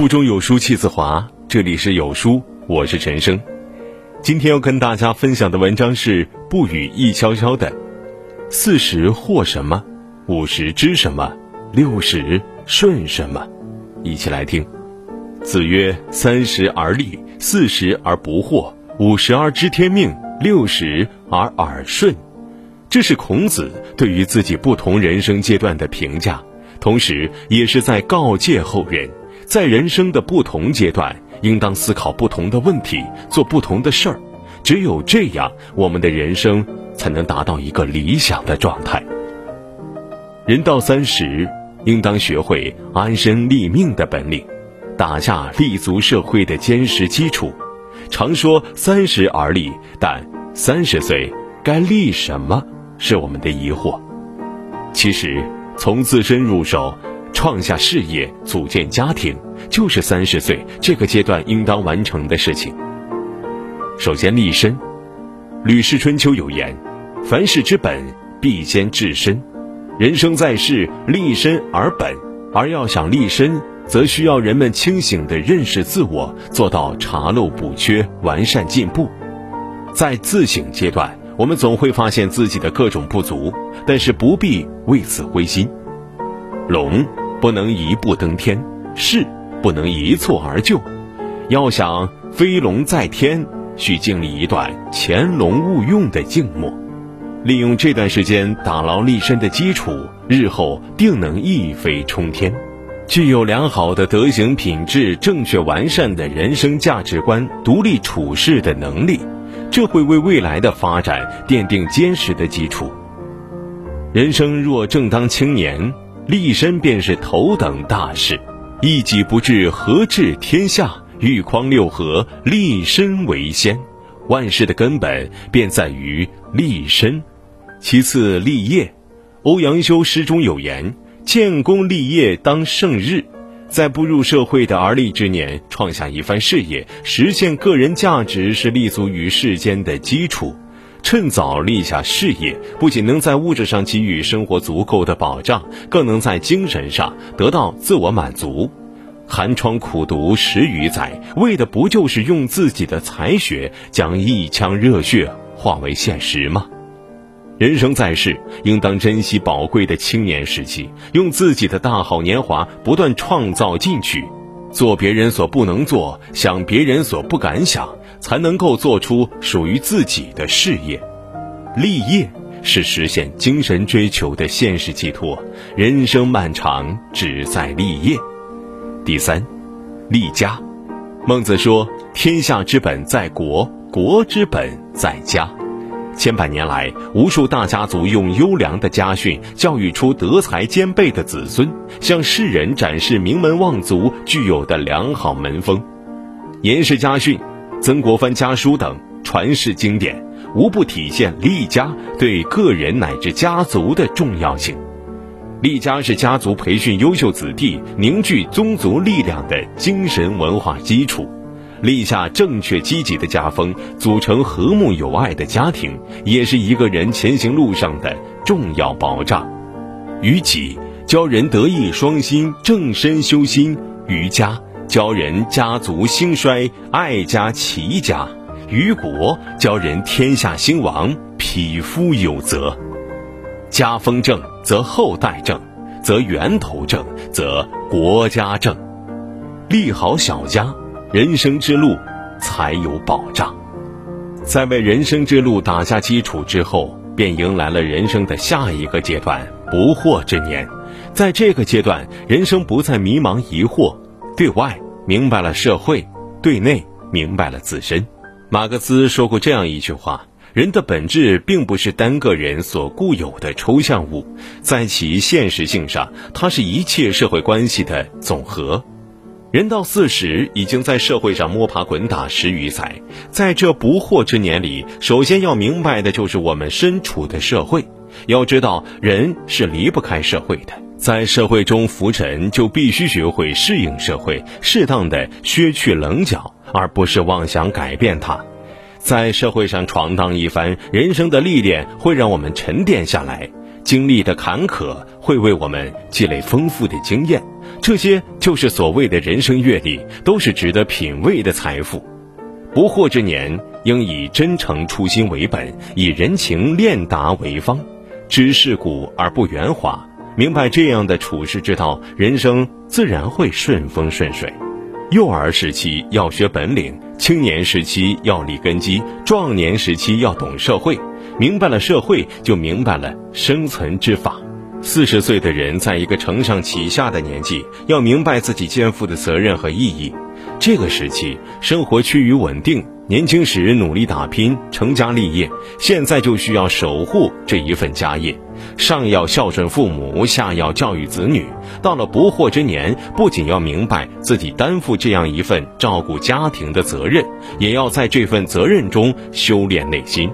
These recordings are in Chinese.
腹中有书气自华，这里是有书，我是陈生。今天要跟大家分享的文章是“不语易悄悄”的。四十或什么，五十知什么，六十顺什么？一起来听。子曰：“三十而立，四十而不惑，五十而知天命，六十而耳顺。”这是孔子对于自己不同人生阶段的评价，同时也是在告诫后人，在人生的不同阶段，应当思考不同的问题，做不同的事儿。只有这样，我们的人生才能达到一个理想的状态。人到三十，应当学会安身立命的本领，打下立足社会的坚实基础。常说三十而立，但三十岁该立什么？是我们的疑惑。其实，从自身入手，创下事业、组建家庭，就是三十岁这个阶段应当完成的事情。首先立身，《吕氏春秋》有言：“凡事之本，必先治身。”人生在世，立身而本，而要想立身，则需要人们清醒地认识自我，做到查漏补缺、完善进步。在自省阶段。我们总会发现自己的各种不足，但是不必为此灰心。龙不能一步登天，事不能一蹴而就。要想飞龙在天，需经历一段潜龙勿用的静默。利用这段时间打牢立身的基础，日后定能一飞冲天。具有良好的德行品质、正确完善的人生价值观、独立处事的能力。这会为未来的发展奠定坚实的基础。人生若正当青年，立身便是头等大事。一己不治，何治天下？欲匡六合，立身为先。万事的根本便在于立身。其次，立业。欧阳修诗中有言：“建功立业当胜日。”在步入社会的而立之年，创下一番事业，实现个人价值，是立足于世间的基础。趁早立下事业，不仅能在物质上给予生活足够的保障，更能在精神上得到自我满足。寒窗苦读十余载，为的不就是用自己的才学，将一腔热血化为现实吗？人生在世，应当珍惜宝贵的青年时期，用自己的大好年华不断创造进取，做别人所不能做，想别人所不敢想，才能够做出属于自己的事业。立业是实现精神追求的现实寄托。人生漫长，只在立业。第三，立家。孟子说：“天下之本在国，国之本在家。”千百年来，无数大家族用优良的家训教育出德才兼备的子孙，向世人展示名门望族具有的良好门风。颜氏家训、曾国藩家书等传世经典，无不体现立家对个人乃至家族的重要性。立家是家族培训优秀子弟、凝聚宗族力量的精神文化基础。立下正确积极的家风，组成和睦有爱的家庭，也是一个人前行路上的重要保障。于己，教人德艺双馨，正身修心；于家，教人家族兴衰，爱家齐家；于国，教人天下兴亡，匹夫有责。家风正，则后代正；则源头正，则国家正。立好小家。人生之路才有保障，在为人生之路打下基础之后，便迎来了人生的下一个阶段——不惑之年。在这个阶段，人生不再迷茫疑惑，对外明白了社会，对内明白了自身。马克思说过这样一句话：“人的本质并不是单个人所固有的抽象物，在其现实性上，它是一切社会关系的总和。”人到四十，已经在社会上摸爬滚打十余载，在这不惑之年里，首先要明白的就是我们身处的社会。要知道，人是离不开社会的，在社会中浮沉，就必须学会适应社会，适当的削去棱角，而不是妄想改变它。在社会上闯荡一番，人生的历练会让我们沉淀下来。经历的坎坷会为我们积累丰富的经验，这些就是所谓的人生阅历，都是值得品味的财富。不惑之年，应以真诚初心为本，以人情练达为方，知世故而不圆滑。明白这样的处世之道，人生自然会顺风顺水。幼儿时期要学本领，青年时期要立根基，壮年时期要懂社会。明白了社会，就明白了生存之法。四十岁的人，在一个承上启下的年纪，要明白自己肩负的责任和意义。这个时期，生活趋于稳定。年轻时努力打拼，成家立业，现在就需要守护这一份家业。上要孝顺父母，下要教育子女。到了不惑之年，不仅要明白自己担负这样一份照顾家庭的责任，也要在这份责任中修炼内心。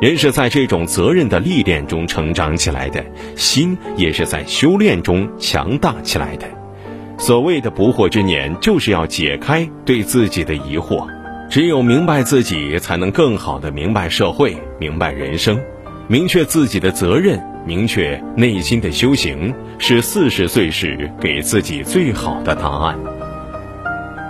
人是在这种责任的历练中成长起来的，心也是在修炼中强大起来的。所谓的不惑之年，就是要解开对自己的疑惑。只有明白自己，才能更好的明白社会，明白人生。明确自己的责任，明确内心的修行，是四十岁时给自己最好的答案。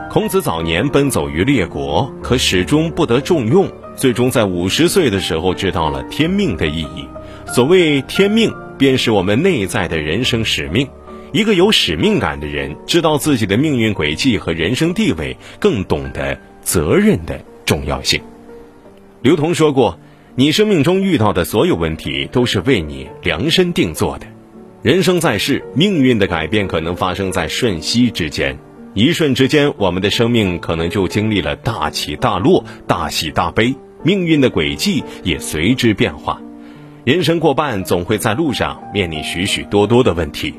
孔子早年奔走于列国，可始终不得重用，最终在五十岁的时候知道了天命的意义。所谓天命，便是我们内在的人生使命。一个有使命感的人，知道自己的命运轨迹和人生地位，更懂得责任的重要性。刘同说过。你生命中遇到的所有问题，都是为你量身定做的。人生在世，命运的改变可能发生在瞬息之间，一瞬之间，我们的生命可能就经历了大起大落、大喜大悲，命运的轨迹也随之变化。人生过半，总会在路上面临许许多多的问题，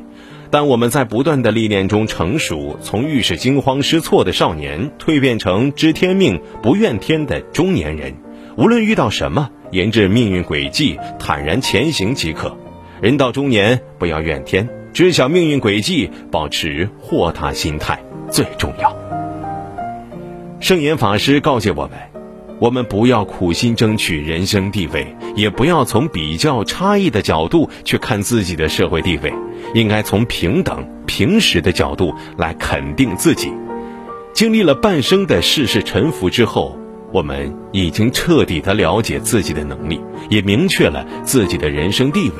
但我们在不断的历练中成熟，从遇事惊慌失措的少年，蜕变成知天命不怨天的中年人。无论遇到什么，沿着命运轨迹坦然前行即可。人到中年，不要怨天，知晓命运轨迹，保持豁达心态最重要。圣严法师告诫我们：我们不要苦心争取人生地位，也不要从比较差异的角度去看自己的社会地位，应该从平等平实的角度来肯定自己。经历了半生的世事沉浮之后。我们已经彻底的了解自己的能力，也明确了自己的人生地位。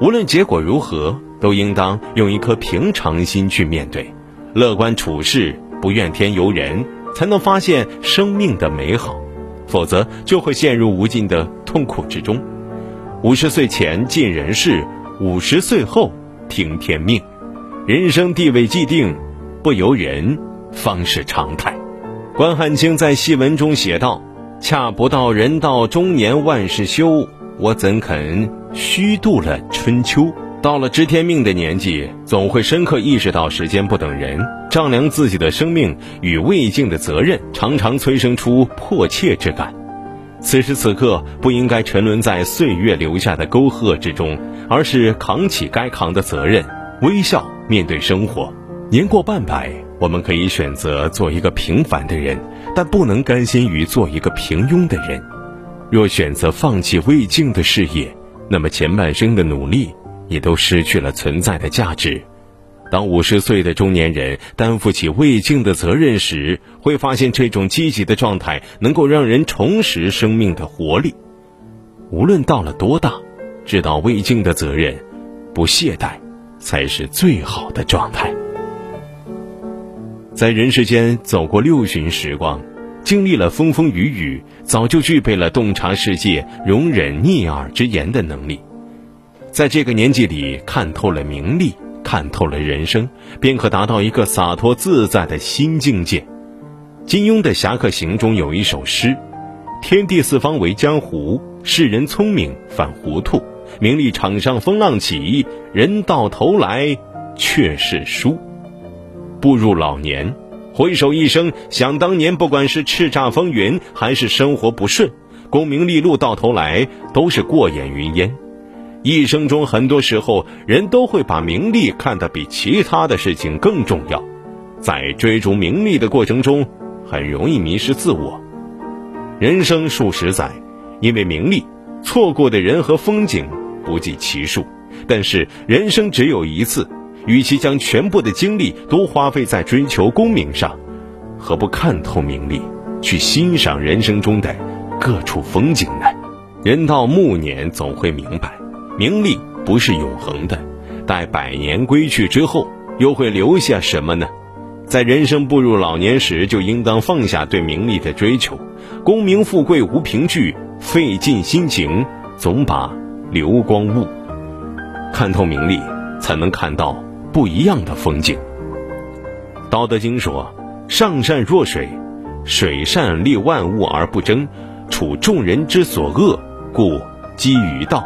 无论结果如何，都应当用一颗平常心去面对，乐观处事，不怨天尤人，才能发现生命的美好。否则，就会陷入无尽的痛苦之中。五十岁前尽人事，五十岁后听天命。人生地位既定，不由人，方是常态。关汉卿在戏文中写道：“恰不到人到中年万事休，我怎肯虚度了春秋？到了知天命的年纪，总会深刻意识到时间不等人，丈量自己的生命与未尽的责任，常常催生出迫切之感。此时此刻，不应该沉沦在岁月留下的沟壑之中，而是扛起该扛的责任，微笑面对生活。年过半百。”我们可以选择做一个平凡的人，但不能甘心于做一个平庸的人。若选择放弃未尽的事业，那么前半生的努力也都失去了存在的价值。当五十岁的中年人担负起未尽的责任时，会发现这种积极的状态能够让人重拾生命的活力。无论到了多大，知道未尽的责任，不懈怠，才是最好的状态。在人世间走过六旬时光，经历了风风雨雨，早就具备了洞察世界、容忍逆耳之言的能力。在这个年纪里，看透了名利，看透了人生，便可达到一个洒脱自在的新境界。金庸的《侠客行》中有一首诗：“天地四方为江湖，世人聪明反糊涂，名利场上风浪起，人到头来却是输。”步入老年，回首一生，想当年，不管是叱咤风云，还是生活不顺，功名利禄，到头来都是过眼云烟。一生中，很多时候，人都会把名利看得比其他的事情更重要，在追逐名利的过程中，很容易迷失自我。人生数十载，因为名利，错过的人和风景不计其数。但是人生只有一次，与其将全部的精力都花费在追求功名上，何不看透名利，去欣赏人生中的各处风景呢？人到暮年总会明白，名利不是永恒的，待百年归去之后，又会留下什么呢？在人生步入老年时，就应当放下对名利的追求，功名富贵无凭据，费尽心情总把流光误。看透名利，才能看到不一样的风景。道德经说：“上善若水，水善利万物而不争，处众人之所恶，故几于道。”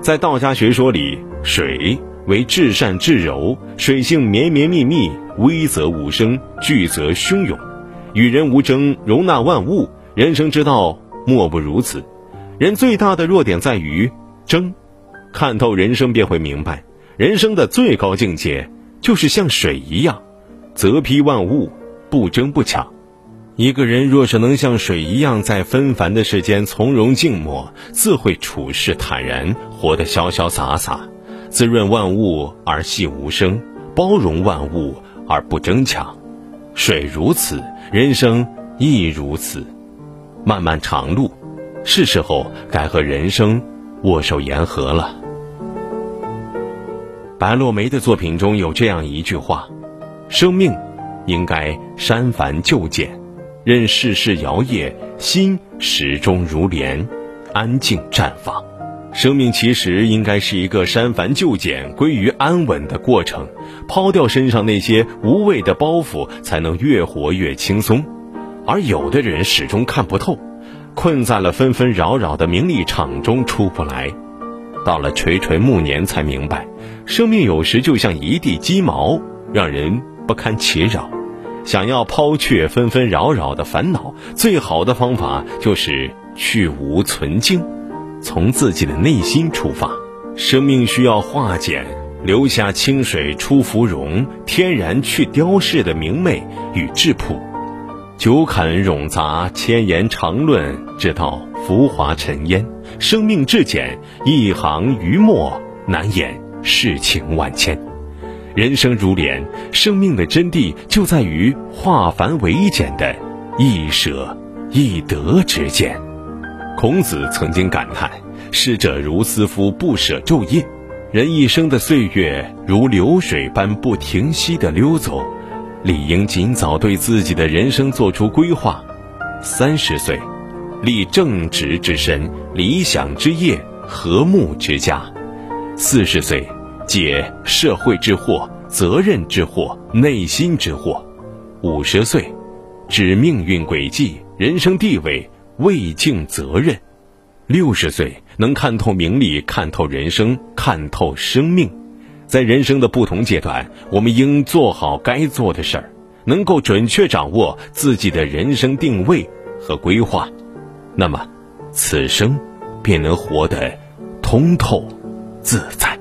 在道家学说里，水为至善至柔，水性绵绵密密，微则无声，聚则汹涌，与人无争，容纳万物。人生之道莫不如此。人最大的弱点在于争。看透人生，便会明白，人生的最高境界就是像水一样，泽披万物，不争不抢。一个人若是能像水一样，在纷繁的世间从容静默，自会处事坦然，活得潇潇洒洒，滋润万物而细无声，包容万物而不争抢。水如此，人生亦如此。漫漫长路，是时候该和人生握手言和了。白落梅的作品中有这样一句话：“生命应该删繁就简，任世事摇曳，心始终如莲，安静绽放。生命其实应该是一个删繁就简、归于安稳的过程，抛掉身上那些无谓的包袱，才能越活越轻松。而有的人始终看不透，困在了纷纷扰扰的名利场中出不来。”到了垂垂暮年，才明白，生命有时就像一地鸡毛，让人不堪其扰。想要抛却纷纷扰扰的烦恼，最好的方法就是去无存精，从自己的内心出发。生命需要化简，留下清水出芙蓉，天然去雕饰的明媚与质朴。久啃冗杂，千言长论，直到浮华尘烟。生命至简，一行余墨难掩世情万千。人生如莲，生命的真谛就在于化繁为简的易舍易得之间。孔子曾经感叹：“逝者如斯夫，不舍昼夜。”人一生的岁月如流水般不停息地溜走，理应尽早对自己的人生做出规划。三十岁。立正直之身，理想之业，和睦之家。四十岁，解社会之祸，责任之祸，内心之祸。五十岁，指命运轨迹，人生地位，未尽责任。六十岁，能看透名利，看透人生，看透生命。在人生的不同阶段，我们应做好该做的事儿，能够准确掌握自己的人生定位和规划。那么，此生便能活得通透自在。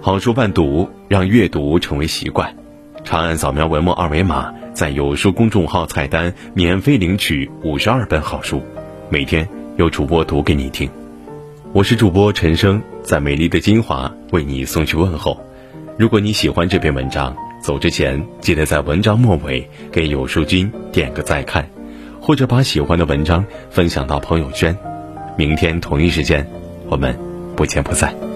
好书伴读，让阅读成为习惯。长按扫描文末二维码，在有书公众号菜单免费领取五十二本好书，每天有主播读给你听。我是主播陈生，在美丽的金华为你送去问候。如果你喜欢这篇文章，走之前记得在文章末尾给有书君点个再看。或者把喜欢的文章分享到朋友圈，明天同一时间，我们不见不散。